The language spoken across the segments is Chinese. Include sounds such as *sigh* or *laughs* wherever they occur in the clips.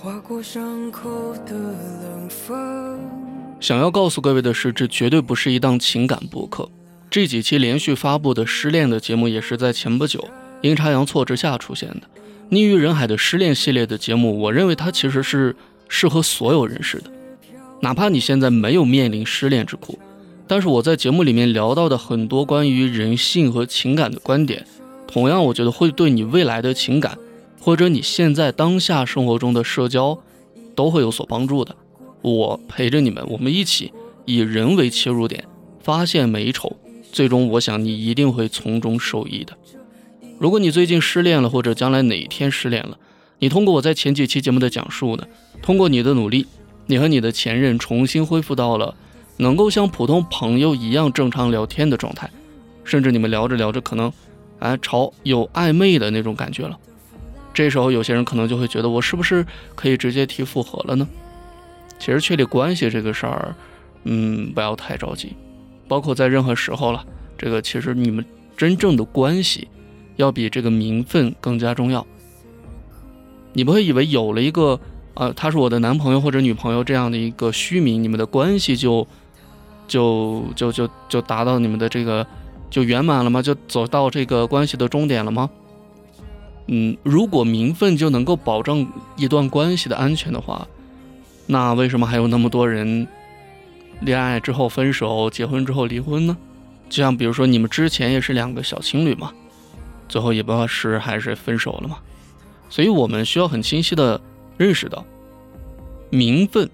划过伤口的冷风。想要告诉各位的是，这绝对不是一档情感播客。这几期连续发布的失恋的节目，也是在前不久阴差阳错之下出现的。溺于人海的失恋系列的节目，我认为它其实是适合所有人士的，哪怕你现在没有面临失恋之苦。但是我在节目里面聊到的很多关于人性和情感的观点，同样我觉得会对你未来的情感，或者你现在当下生活中的社交，都会有所帮助的。我陪着你们，我们一起以人为切入点，发现美丑，最终我想你一定会从中受益的。如果你最近失恋了，或者将来哪一天失恋了，你通过我在前几期节目的讲述呢，通过你的努力，你和你的前任重新恢复到了。能够像普通朋友一样正常聊天的状态，甚至你们聊着聊着可能，哎，朝有暧昧的那种感觉了。这时候有些人可能就会觉得，我是不是可以直接提复合了呢？其实确立关系这个事儿，嗯，不要太着急。包括在任何时候了，这个其实你们真正的关系，要比这个名分更加重要。你不会以为有了一个，呃，他是我的男朋友或者女朋友这样的一个虚名，你们的关系就。就就就就达到你们的这个就圆满了吗？就走到这个关系的终点了吗？嗯，如果名分就能够保证一段关系的安全的话，那为什么还有那么多人恋爱之后分手，结婚之后离婚呢？就像比如说你们之前也是两个小情侣嘛，最后也不知道是还是分手了嘛。所以我们需要很清晰的认识到名分。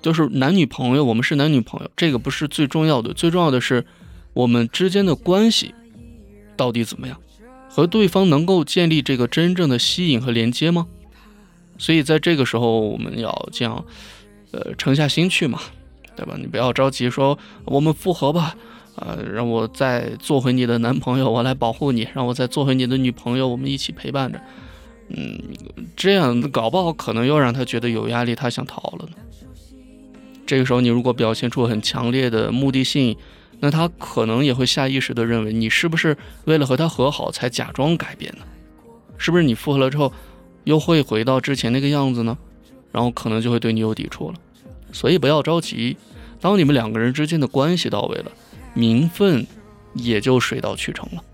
就是男女朋友，我们是男女朋友，这个不是最重要的，最重要的是我们之间的关系到底怎么样，和对方能够建立这个真正的吸引和连接吗？所以在这个时候，我们要这样，呃，沉下心去嘛，对吧？你不要着急说我们复合吧，呃，让我再做回你的男朋友，我来保护你，让我再做回你的女朋友，我们一起陪伴着，嗯，这样搞不好可能又让他觉得有压力，他想逃了呢。这个时候，你如果表现出很强烈的目的性，那他可能也会下意识地认为你是不是为了和他和好才假装改变呢？是不是你复合了之后又会回到之前那个样子呢？然后可能就会对你有抵触了。所以不要着急，当你们两个人之间的关系到位了，名分也就水到渠成了。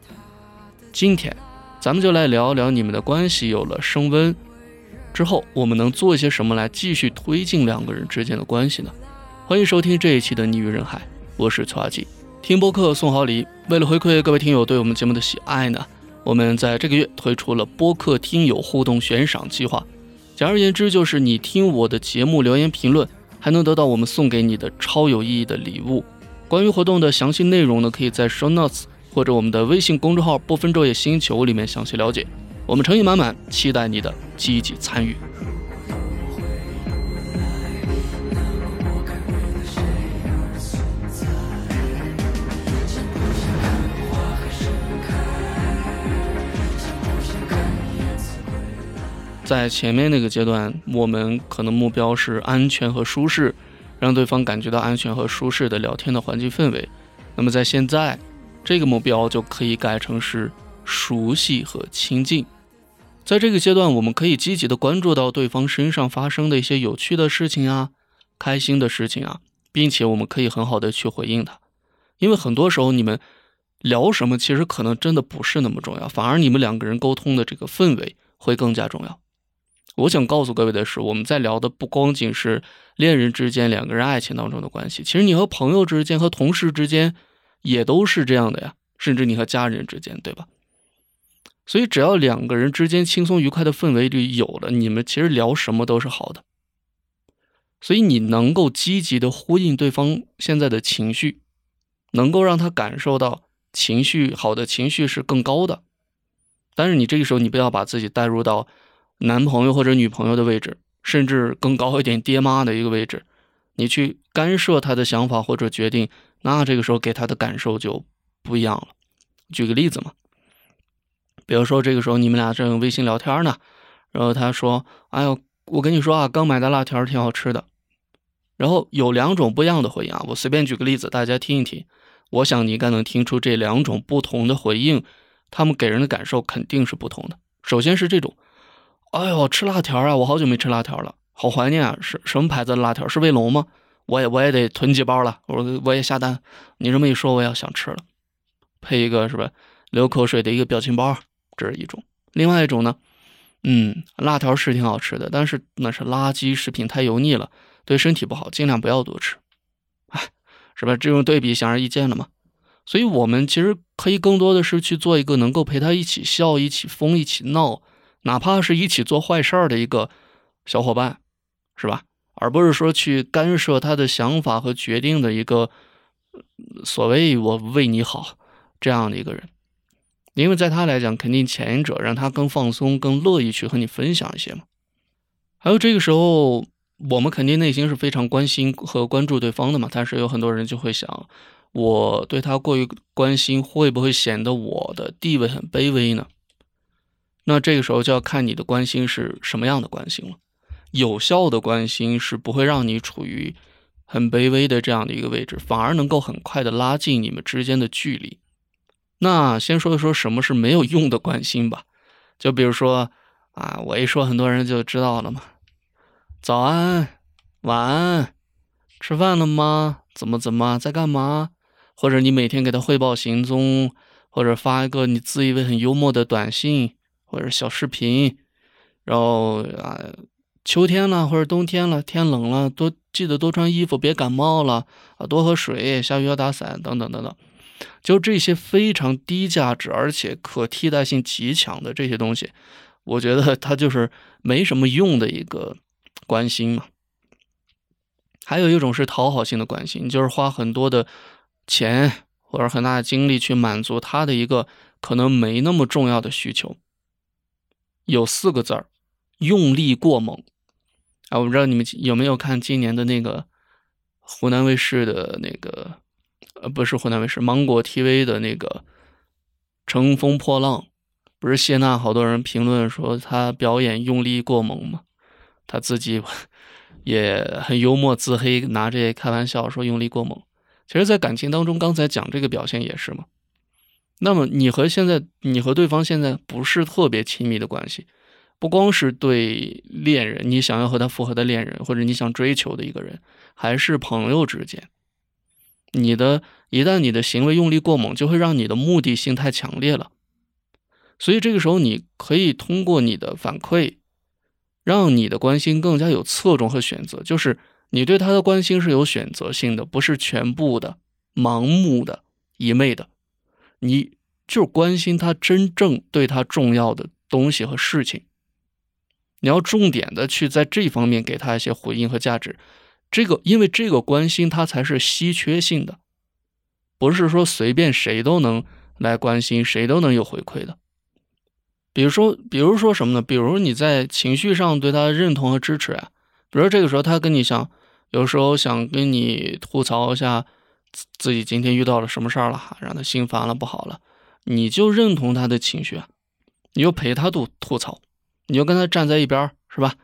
今天，咱们就来聊聊你们的关系有了升温。之后我们能做一些什么来继续推进两个人之间的关系呢？欢迎收听这一期的《逆于人海》，我是曹阿吉。听播客送好礼，为了回馈各位听友对我们节目的喜爱呢，我们在这个月推出了播客听友互动悬赏计划。简而言之，就是你听我的节目留言评论，还能得到我们送给你的超有意义的礼物。关于活动的详细内容呢，可以在 Show Notes 或者我们的微信公众号“不分昼夜星球”里面详细了解。我们诚意满满，期待你的积极参与。在前面那个阶段，我们可能目标是安全和舒适，让对方感觉到安全和舒适的聊天的环境氛围。那么在现在，这个目标就可以改成是熟悉和亲近。在这个阶段，我们可以积极的关注到对方身上发生的一些有趣的事情啊，开心的事情啊，并且我们可以很好的去回应他，因为很多时候你们聊什么，其实可能真的不是那么重要，反而你们两个人沟通的这个氛围会更加重要。我想告诉各位的是，我们在聊的不光仅是恋人之间两个人爱情当中的关系，其实你和朋友之间、和同事之间也都是这样的呀，甚至你和家人之间，对吧？所以，只要两个人之间轻松愉快的氛围里有了，你们其实聊什么都是好的。所以，你能够积极的呼应对方现在的情绪，能够让他感受到情绪好的情绪是更高的。但是，你这个时候你不要把自己带入到男朋友或者女朋友的位置，甚至更高一点爹妈的一个位置，你去干涉他的想法或者决定，那这个时候给他的感受就不一样了。举个例子嘛。比如说，这个时候你们俩正微信聊天呢，然后他说：“哎呦，我跟你说啊，刚买的辣条挺好吃的。”然后有两种不一样的回应啊，我随便举个例子，大家听一听。我想你应该能听出这两种不同的回应，他们给人的感受肯定是不同的。首先是这种：“哎呦，吃辣条啊，我好久没吃辣条了。”好怀念啊！是什么牌子的辣条？是卫龙吗？我也我也得囤几包了，我我也下单。你这么一说，我也要想吃了。配一个是吧？流口水的一个表情包，这是一种。另外一种呢，嗯，辣条是挺好吃的，但是那是垃圾食品，太油腻了，对身体不好，尽量不要多吃。哎，是吧？这种对比显而易见了嘛。所以，我们其实可以更多的是去做一个能够陪他一起笑、一起疯、一起闹，哪怕是一起做坏事儿的一个小伙伴，是吧？而不是说去干涉他的想法和决定的一个所谓“我为你好”这样的一个人。因为在他来讲，肯定前者让他更放松、更乐意去和你分享一些嘛。还有这个时候，我们肯定内心是非常关心和关注对方的嘛。但是有很多人就会想，我对他过于关心，会不会显得我的地位很卑微呢？那这个时候就要看你的关心是什么样的关心了。有效的关心是不会让你处于很卑微的这样的一个位置，反而能够很快的拉近你们之间的距离。那先说一说什么是没有用的关心吧，就比如说啊，我一说很多人就知道了嘛。早安，晚安，吃饭了吗？怎么怎么在干嘛？或者你每天给他汇报行踪，或者发一个你自以为很幽默的短信或者小视频，然后啊，秋天了或者冬天了，天冷了，多记得多穿衣服，别感冒了啊，多喝水，下雨要打伞，等等等等。就这些非常低价值而且可替代性极强的这些东西，我觉得它就是没什么用的一个关心嘛。还有一种是讨好性的关心，就是花很多的钱或者很大的精力去满足他的一个可能没那么重要的需求。有四个字儿，用力过猛。啊，我不知道你们有没有看今年的那个湖南卫视的那个。呃，不是湖南卫视，芒果 TV 的那个《乘风破浪》，不是谢娜，好多人评论说她表演用力过猛嘛，他自己 *laughs* 也很幽默自黑，拿这开玩笑说用力过猛。其实，在感情当中，刚才讲这个表现也是嘛。那么，你和现在，你和对方现在不是特别亲密的关系，不光是对恋人，你想要和他复合的恋人，或者你想追求的一个人，还是朋友之间。你的一旦你的行为用力过猛，就会让你的目的性太强烈了。所以这个时候，你可以通过你的反馈，让你的关心更加有侧重和选择。就是你对他的关心是有选择性的，不是全部的、盲目的、一昧的。你就关心他真正对他重要的东西和事情。你要重点的去在这方面给他一些回应和价值。这个，因为这个关心它才是稀缺性的，不是说随便谁都能来关心，谁都能有回馈的。比如说，比如说什么呢？比如你在情绪上对他认同和支持啊，比如这个时候他跟你想，有时候想跟你吐槽一下自己今天遇到了什么事儿了，让他心烦了不好了，你就认同他的情绪，你就陪他吐吐槽，你就跟他站在一边，是吧？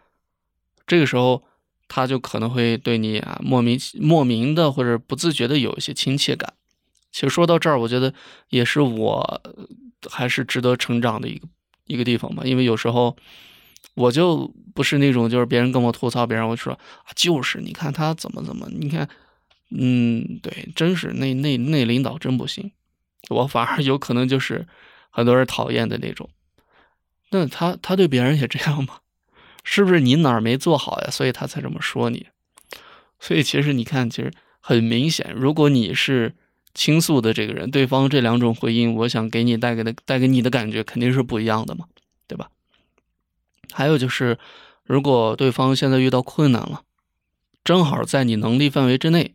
这个时候。他就可能会对你啊莫名莫名的或者不自觉的有一些亲切感。其实说到这儿，我觉得也是我还是值得成长的一个一个地方吧。因为有时候我就不是那种就是别人跟我吐槽，别人会说啊，就是你看他怎么怎么，你看，嗯，对，真是那那那领导真不行。我反而有可能就是很多人讨厌的那种。那他他对别人也这样吗？是不是你哪儿没做好呀？所以他才这么说你。所以其实你看，其实很明显，如果你是倾诉的这个人，对方这两种回应，我想给你带给的带给你的感觉肯定是不一样的嘛，对吧？还有就是，如果对方现在遇到困难了，正好在你能力范围之内，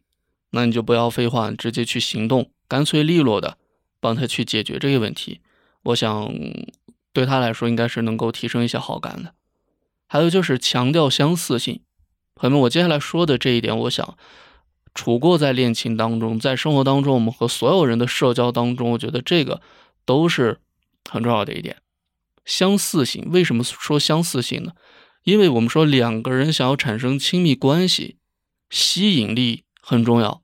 那你就不要废话，直接去行动，干脆利落的帮他去解决这个问题。我想对他来说，应该是能够提升一些好感的。还有就是强调相似性，朋友们，我接下来说的这一点，我想，处过在恋情当中，在生活当中，我们和所有人的社交当中，我觉得这个都是很重要的一点。相似性，为什么说相似性呢？因为我们说两个人想要产生亲密关系，吸引力很重要，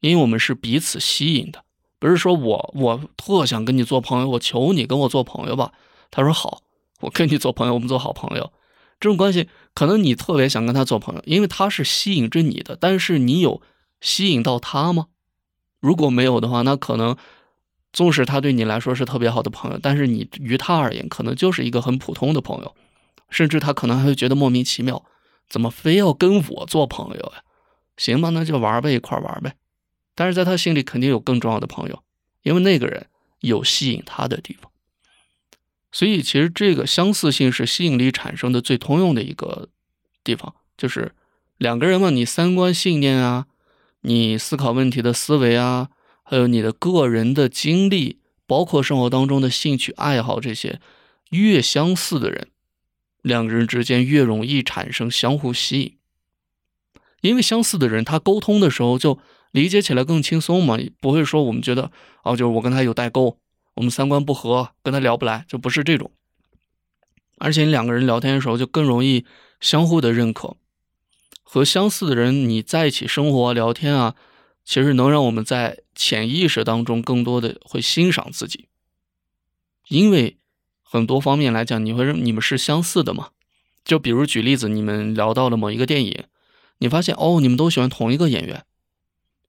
因为我们是彼此吸引的，不是说我我特想跟你做朋友，我求你跟我做朋友吧。他说好，我跟你做朋友，我们做好朋友。这种关系可能你特别想跟他做朋友，因为他是吸引着你的，但是你有吸引到他吗？如果没有的话，那可能纵使他对你来说是特别好的朋友，但是你于他而言可能就是一个很普通的朋友，甚至他可能还会觉得莫名其妙，怎么非要跟我做朋友呀？行吧，那就玩呗，一块玩呗。但是在他心里肯定有更重要的朋友，因为那个人有吸引他的地方。所以，其实这个相似性是吸引力产生的最通用的一个地方，就是两个人嘛，你三观、信念啊，你思考问题的思维啊，还有你的个人的经历，包括生活当中的兴趣爱好这些，越相似的人，两个人之间越容易产生相互吸引。因为相似的人，他沟通的时候就理解起来更轻松嘛，不会说我们觉得哦，就是我跟他有代沟。我们三观不合，跟他聊不来，就不是这种。而且你两个人聊天的时候，就更容易相互的认可。和相似的人你在一起生活聊天啊，其实能让我们在潜意识当中更多的会欣赏自己。因为很多方面来讲，你会认你们是相似的嘛？就比如举例子，你们聊到了某一个电影，你发现哦，你们都喜欢同一个演员，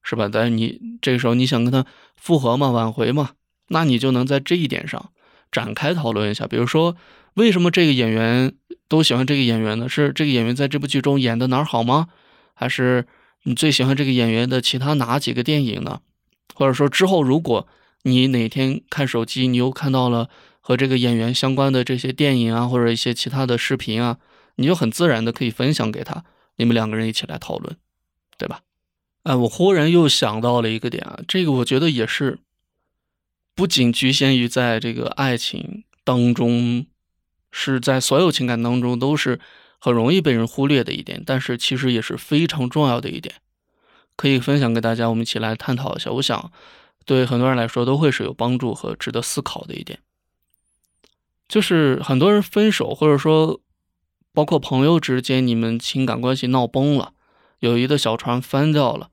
是吧？但是你这个时候你想跟他复合嘛，挽回嘛？那你就能在这一点上展开讨论一下，比如说为什么这个演员都喜欢这个演员呢？是这个演员在这部剧中演的哪儿好吗？还是你最喜欢这个演员的其他哪几个电影呢？或者说之后如果你哪天看手机，你又看到了和这个演员相关的这些电影啊，或者一些其他的视频啊，你就很自然的可以分享给他，你们两个人一起来讨论，对吧？哎，我忽然又想到了一个点啊，这个我觉得也是。不仅局限于在这个爱情当中，是在所有情感当中都是很容易被人忽略的一点，但是其实也是非常重要的一点，可以分享给大家，我们一起来探讨一下。我想对很多人来说都会是有帮助和值得思考的一点，就是很多人分手，或者说包括朋友之间，你们情感关系闹崩了，友谊的小船翻掉了。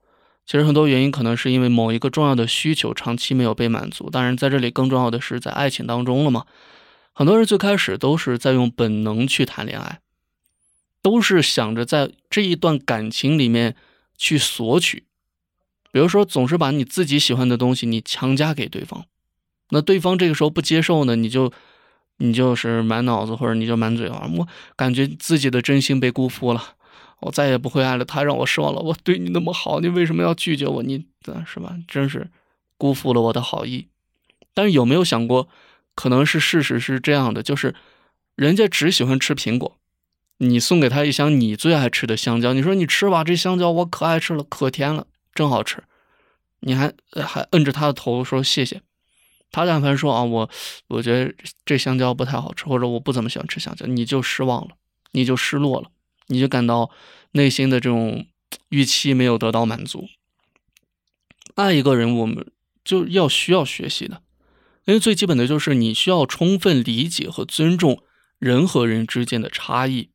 其实很多原因可能是因为某一个重要的需求长期没有被满足。当然，在这里更重要的是在爱情当中了嘛。很多人最开始都是在用本能去谈恋爱，都是想着在这一段感情里面去索取。比如说，总是把你自己喜欢的东西你强加给对方，那对方这个时候不接受呢，你就你就是满脑子或者你就满嘴啊，我感觉自己的真心被辜负了。我再也不会爱了，他让我失望了。我对你那么好，你为什么要拒绝我？你，是吧？真是辜负了我的好意。但是有没有想过，可能是事实是这样的，就是人家只喜欢吃苹果，你送给他一箱你最爱吃的香蕉，你说你吃吧，这香蕉我可爱吃了，可甜了，真好吃。你还还摁着他的头说谢谢。他但凡说啊，我我觉得这香蕉不太好吃，或者我不怎么喜欢吃香蕉，你就失望了，你就失落了。你就感到内心的这种预期没有得到满足。爱一个人，我们就要需要学习的，因为最基本的就是你需要充分理解和尊重人和人之间的差异。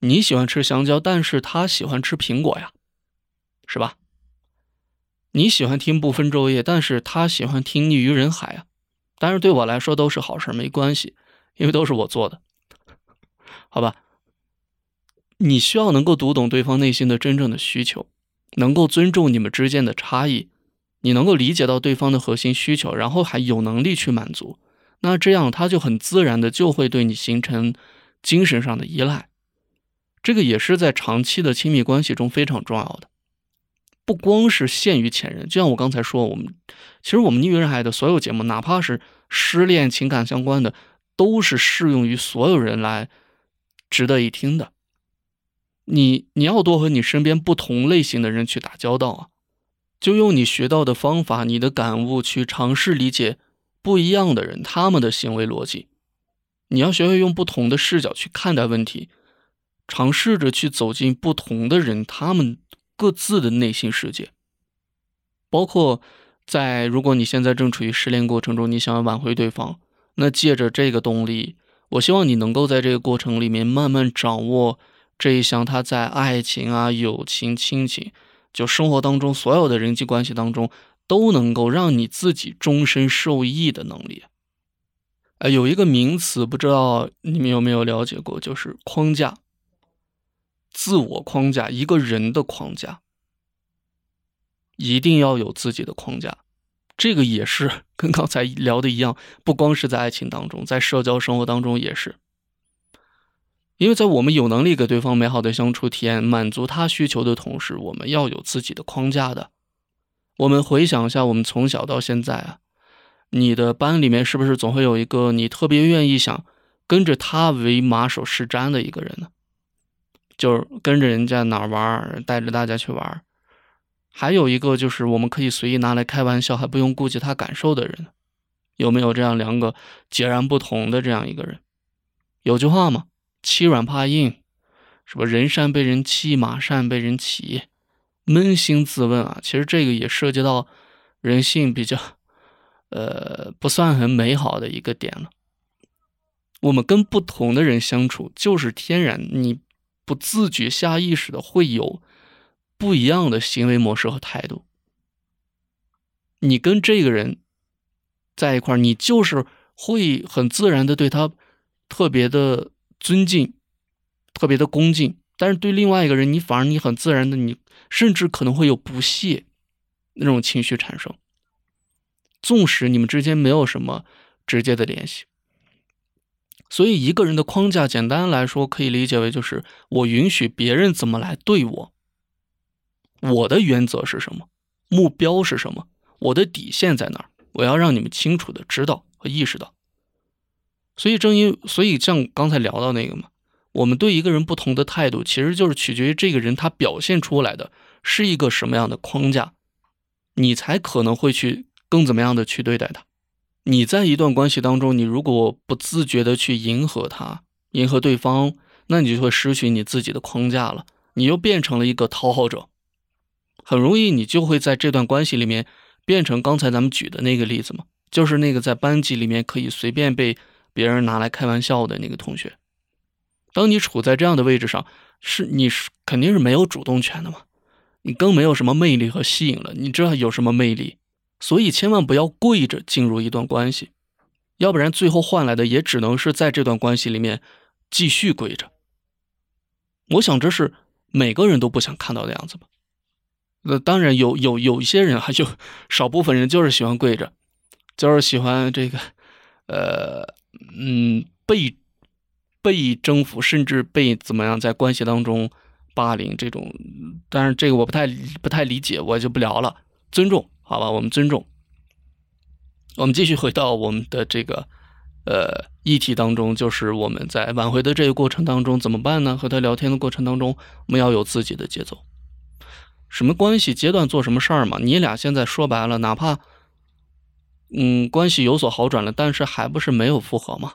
你喜欢吃香蕉，但是他喜欢吃苹果呀，是吧？你喜欢听不分昼夜，但是他喜欢听逆于人海啊。但是对我来说都是好事，没关系，因为都是我做的，*laughs* 好吧？你需要能够读懂对方内心的真正的需求，能够尊重你们之间的差异，你能够理解到对方的核心需求，然后还有能力去满足，那这样他就很自然的就会对你形成精神上的依赖。这个也是在长期的亲密关系中非常重要的，不光是限于前任。就像我刚才说，我们其实我们逆人海的所有节目，哪怕是失恋情感相关的，都是适用于所有人来值得一听的。你你要多和你身边不同类型的人去打交道啊，就用你学到的方法、你的感悟去尝试理解不一样的人他们的行为逻辑。你要学会用不同的视角去看待问题，尝试着去走进不同的人他们各自的内心世界。包括在如果你现在正处于失恋过程中，你想要挽回对方，那借着这个动力，我希望你能够在这个过程里面慢慢掌握。这一项，他在爱情啊、友情、亲情，就生活当中所有的人际关系当中，都能够让你自己终身受益的能力。呃，有一个名词，不知道你们有没有了解过，就是框架，自我框架，一个人的框架，一定要有自己的框架。这个也是 *laughs* 跟刚才聊的一样，不光是在爱情当中，在社交生活当中也是。因为在我们有能力给对方美好的相处体验，满足他需求的同时，我们要有自己的框架的。我们回想一下，我们从小到现在啊。你的班里面是不是总会有一个你特别愿意想跟着他为马首是瞻的一个人呢？就是跟着人家哪儿玩，带着大家去玩。还有一个就是我们可以随意拿来开玩笑，还不用顾及他感受的人。有没有这样两个截然不同的这样一个人？有句话嘛，欺软怕硬，什么人善被人欺，马善被人骑。扪心自问啊，其实这个也涉及到人性比较。呃，不算很美好的一个点了。我们跟不同的人相处，就是天然，你不自觉、下意识的会有不一样的行为模式和态度。你跟这个人在一块儿，你就是会很自然的对他特别的尊敬、特别的恭敬，但是对另外一个人，你反而你很自然的，你甚至可能会有不屑那种情绪产生。纵使你们之间没有什么直接的联系，所以一个人的框架，简单来说可以理解为就是我允许别人怎么来对我，我的原则是什么，目标是什么，我的底线在哪儿，我要让你们清楚的知道和意识到。所以正因所以像刚才聊到那个嘛，我们对一个人不同的态度，其实就是取决于这个人他表现出来的是一个什么样的框架，你才可能会去。更怎么样的去对待他？你在一段关系当中，你如果不自觉的去迎合他、迎合对方，那你就会失去你自己的框架了，你又变成了一个讨好者，很容易你就会在这段关系里面变成刚才咱们举的那个例子嘛，就是那个在班级里面可以随便被别人拿来开玩笑的那个同学。当你处在这样的位置上，是你是肯定是没有主动权的嘛，你更没有什么魅力和吸引了，你知道有什么魅力？所以千万不要跪着进入一段关系，要不然最后换来的也只能是在这段关系里面继续跪着。我想这是每个人都不想看到的样子吧。那当然有有有一些人还有少部分人就是喜欢跪着，就是喜欢这个，呃嗯被被征服，甚至被怎么样在关系当中霸凌这种。但是这个我不太不太理解，我就不聊了，尊重。好吧，我们尊重。我们继续回到我们的这个呃议题当中，就是我们在挽回的这个过程当中怎么办呢？和他聊天的过程当中，我们要有自己的节奏。什么关系阶段做什么事儿嘛？你俩现在说白了，哪怕嗯关系有所好转了，但是还不是没有复合吗？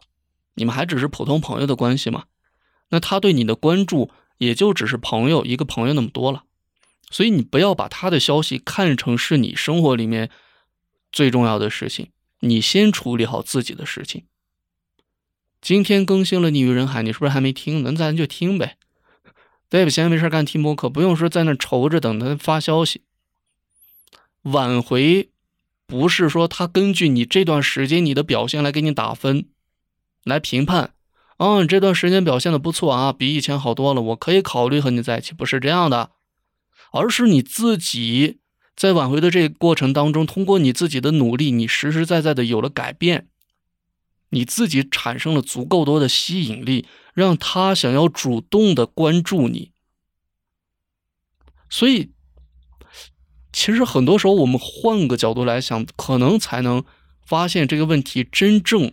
你们还只是普通朋友的关系吗？那他对你的关注也就只是朋友一个朋友那么多了。所以你不要把他的消息看成是你生活里面最重要的事情，你先处理好自己的事情。今天更新了《逆于人海》，你是不是还没听？那咱就听呗。对不？闲没事干听播客，不用说在那愁着等他发消息。挽回不是说他根据你这段时间你的表现来给你打分，来评判。嗯，这段时间表现的不错啊，比以前好多了，我可以考虑和你在一起。不是这样的。而是你自己在挽回的这个过程当中，通过你自己的努力，你实实在在的有了改变，你自己产生了足够多的吸引力，让他想要主动的关注你。所以，其实很多时候我们换个角度来想，可能才能发现这个问题真正。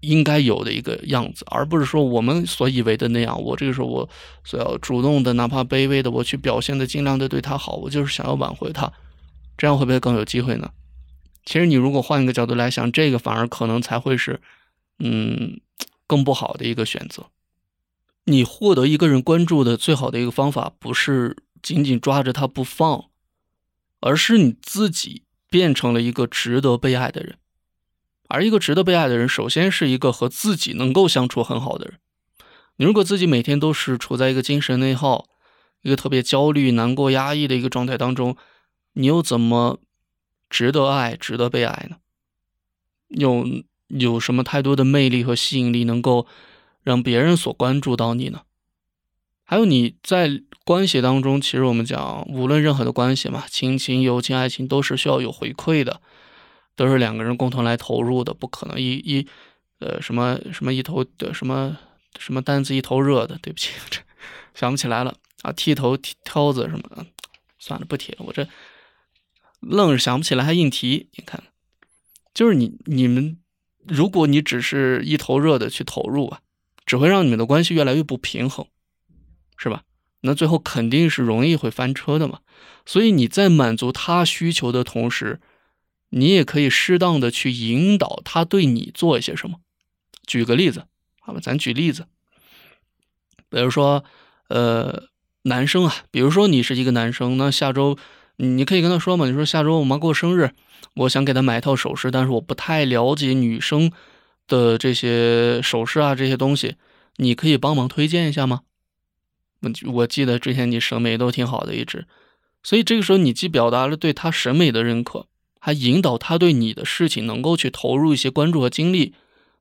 应该有的一个样子，而不是说我们所以为的那样。我这个时候我所要主动的，哪怕卑微的，我去表现的尽量的对他好，我就是想要挽回他，这样会不会更有机会呢？其实你如果换一个角度来想，这个反而可能才会是，嗯，更不好的一个选择。你获得一个人关注的最好的一个方法，不是紧紧抓着他不放，而是你自己变成了一个值得被爱的人。而一个值得被爱的人，首先是一个和自己能够相处很好的人。你如果自己每天都是处在一个精神内耗、一个特别焦虑、难过、压抑的一个状态当中，你又怎么值得爱、值得被爱呢？有有什么太多的魅力和吸引力，能够让别人所关注到你呢？还有你在关系当中，其实我们讲，无论任何的关系嘛，亲情、友情、爱情，都是需要有回馈的，都是两个人共同来投入的，不可能一一呃什么什么一头的什么什么担子一头热的。对不起，*laughs* 这想不起来了啊，剃头挑子什么的，算了，不提了。我这愣是想不起来，还硬提。你看，就是你你们，如果你只是一头热的去投入啊，只会让你们的关系越来越不平衡。是吧？那最后肯定是容易会翻车的嘛。所以你在满足他需求的同时，你也可以适当的去引导他对你做一些什么。举个例子，好吧，咱举例子，比如说，呃，男生啊，比如说你是一个男生，那下周你可以跟他说嘛，你说下周我妈过生日，我想给她买一套首饰，但是我不太了解女生的这些首饰啊这些东西，你可以帮忙推荐一下吗？我记得之前你审美都挺好的一直，所以这个时候你既表达了对他审美的认可，还引导他对你的事情能够去投入一些关注和精力，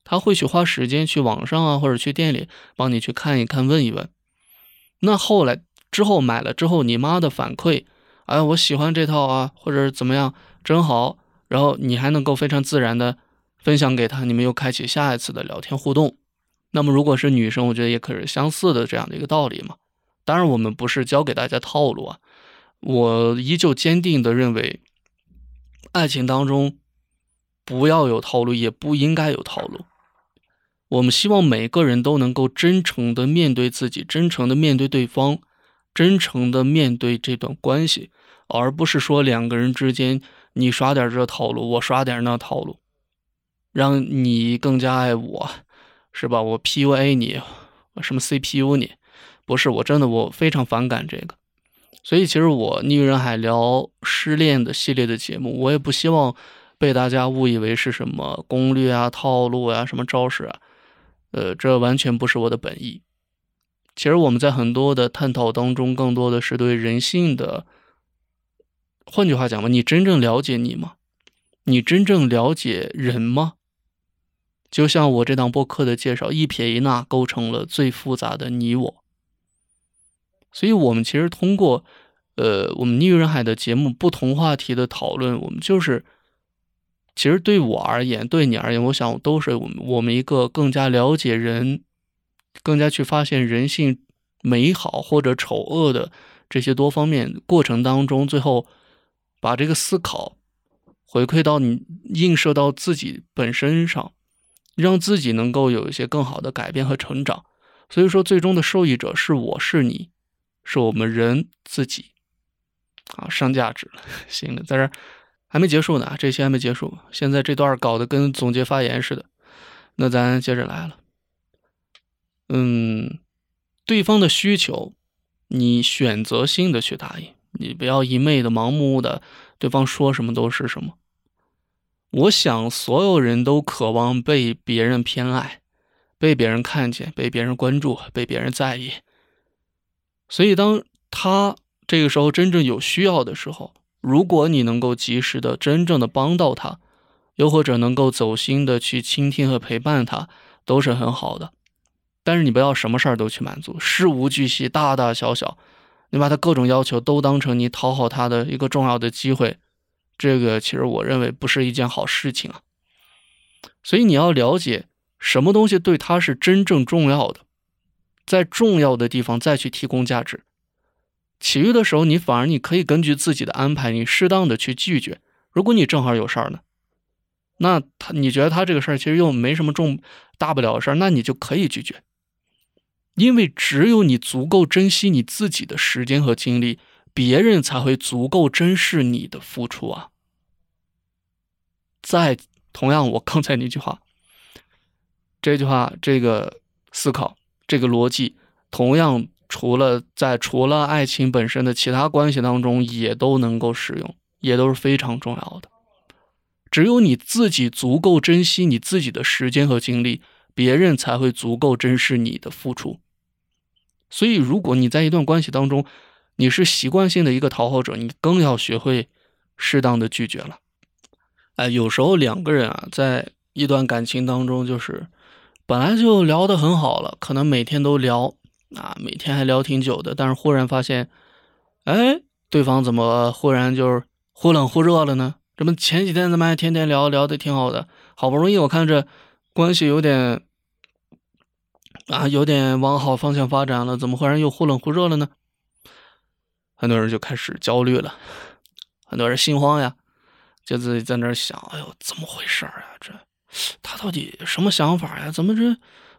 他会去花时间去网上啊或者去店里帮你去看一看问一问。那后来之后买了之后，你妈的反馈，哎，我喜欢这套啊，或者怎么样，真好，然后你还能够非常自然的分享给他，你们又开启下一次的聊天互动。那么如果是女生，我觉得也可是相似的这样的一个道理嘛。当然，我们不是教给大家套路啊。我依旧坚定的认为，爱情当中不要有套路，也不应该有套路。我们希望每个人都能够真诚的面对自己，真诚的面对对方，真诚的面对这段关系，而不是说两个人之间你耍点这套路，我耍点那套路，让你更加爱我，是吧？我 PUA 你，什么 CPU 你？不是我真的我非常反感这个，所以其实我逆人海聊失恋的系列的节目，我也不希望被大家误以为是什么攻略啊、套路啊、什么招式啊，呃，这完全不是我的本意。其实我们在很多的探讨当中，更多的是对人性的。换句话讲吧，你真正了解你吗？你真正了解人吗？就像我这档播客的介绍，一撇一捺构成了最复杂的你我。所以，我们其实通过，呃，我们逆人海的节目不同话题的讨论，我们就是，其实对我而言，对你而言，我想都是我们我们一个更加了解人，更加去发现人性美好或者丑恶的这些多方面过程当中，最后把这个思考回馈到你映射到自己本身上，让自己能够有一些更好的改变和成长。所以说，最终的受益者是我是你。是我们人自己，啊，上价值了。*laughs* 行了，在这还没结束呢，这期还没结束。现在这段搞得跟总结发言似的，那咱接着来了。嗯，对方的需求，你选择性的去答应，你不要一昧的、盲目的，对方说什么都是什么。我想，所有人都渴望被别人偏爱，被别人看见，被别人关注，被别人在意。所以，当他这个时候真正有需要的时候，如果你能够及时的、真正的帮到他，又或者能够走心的去倾听和陪伴他，都是很好的。但是你不要什么事儿都去满足，事无巨细、大大小小，你把他各种要求都当成你讨好他的一个重要的机会，这个其实我认为不是一件好事情啊。所以你要了解什么东西对他是真正重要的。在重要的地方再去提供价值，其余的时候你反而你可以根据自己的安排，你适当的去拒绝。如果你正好有事儿呢，那他你觉得他这个事儿其实又没什么重大不了的事儿，那你就可以拒绝。因为只有你足够珍惜你自己的时间和精力，别人才会足够珍视你的付出啊。再同样，我刚才那句话，这句话这个思考。这个逻辑同样，除了在除了爱情本身的其他关系当中，也都能够使用，也都是非常重要的。只有你自己足够珍惜你自己的时间和精力，别人才会足够珍视你的付出。所以，如果你在一段关系当中，你是习惯性的一个讨好者，你更要学会适当的拒绝了。哎，有时候两个人啊，在一段感情当中，就是本来就聊得很好了，可能每天都聊啊，每天还聊挺久的，但是忽然发现，哎，对方怎么忽然就是忽冷忽热了呢？这么前几天咱们还天天聊聊的挺好的，好不容易我看着关系有点啊，有点往好方向发展了，怎么忽然又忽冷忽热了呢？很多人就开始焦虑了，很多人心慌呀，就自己在那儿想：哎呦，怎么回事啊？这 *sniffs* 他到底什么想法呀？怎么这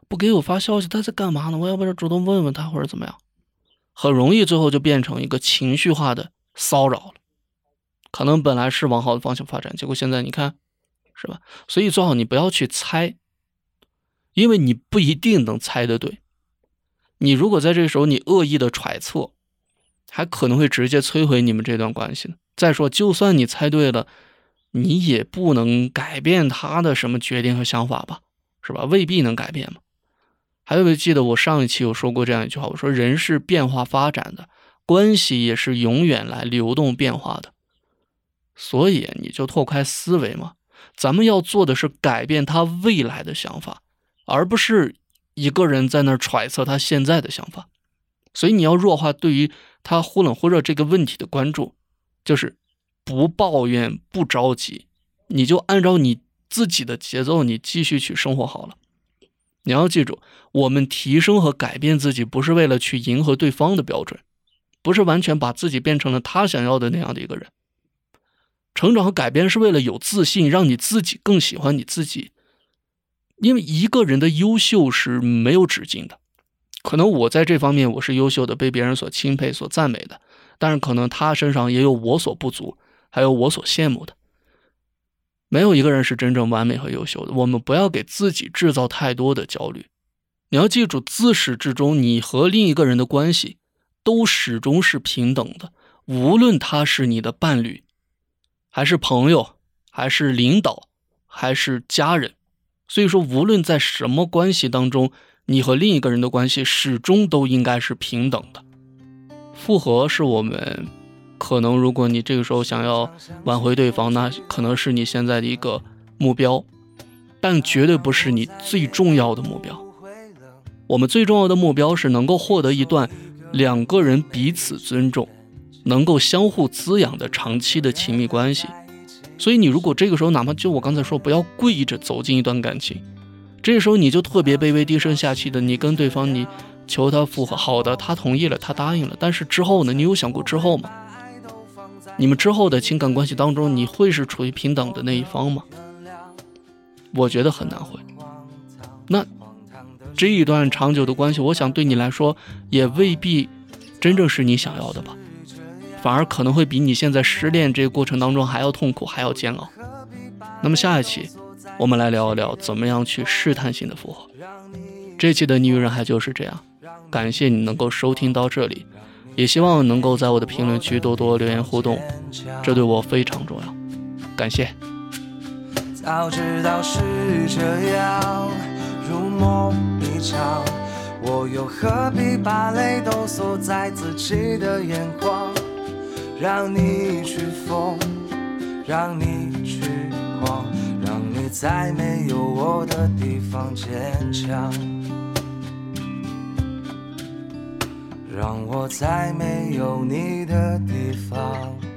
不给我发消息？他在干嘛呢？我要不要主动问问他，或者怎么样？很容易最后就变成一个情绪化的骚扰了。可能本来是往好的方向发展，结果现在你看，是吧？所以最好你不要去猜，因为你不一定能猜得对。你如果在这个时候你恶意的揣测。还可能会直接摧毁你们这段关系呢。再说，就算你猜对了，你也不能改变他的什么决定和想法吧，是吧？未必能改变嘛。还有没有记得我上一期有说过这样一句话？我说人是变化发展的，关系也是永远来流动变化的。所以你就拓开思维嘛。咱们要做的是改变他未来的想法，而不是一个人在那揣测他现在的想法。所以你要弱化对于。他忽冷忽热这个问题的关注，就是不抱怨、不着急，你就按照你自己的节奏，你继续去生活好了。你要记住，我们提升和改变自己，不是为了去迎合对方的标准，不是完全把自己变成了他想要的那样的一个人。成长和改变是为了有自信，让你自己更喜欢你自己。因为一个人的优秀是没有止境的。可能我在这方面我是优秀的，被别人所钦佩、所赞美的，但是可能他身上也有我所不足，还有我所羡慕的。没有一个人是真正完美和优秀的，我们不要给自己制造太多的焦虑。你要记住，自始至终，你和另一个人的关系都始终是平等的，无论他是你的伴侣，还是朋友，还是领导，还是家人。所以说，无论在什么关系当中。你和另一个人的关系始终都应该是平等的。复合是我们可能，如果你这个时候想要挽回对方，那可能是你现在的一个目标，但绝对不是你最重要的目标。我们最重要的目标是能够获得一段两个人彼此尊重、能够相互滋养的长期的亲密关系。所以，你如果这个时候哪怕就我刚才说，不要跪着走进一段感情。这时候你就特别卑微、低声下气的，你跟对方你求他复合，好的，他同意了，他答应了，但是之后呢？你有想过之后吗？你们之后的情感关系当中，你会是处于平等的那一方吗？我觉得很难会。那这一段长久的关系，我想对你来说也未必真正是你想要的吧，反而可能会比你现在失恋这个过程当中还要痛苦，还要煎熬。那么下一期。我们来聊一聊怎么样去试探性的复合。这期的女人还就是这样，感谢你能够收听到这里，也希望能够在我的评论区多多留言互动，这对我非常重要。感谢。早知道是这样，如梦一场，我又何必把泪都锁在自己的眼眶，让你去疯，让你去狂。让你在没有我的地方坚强，让我在没有你的地方。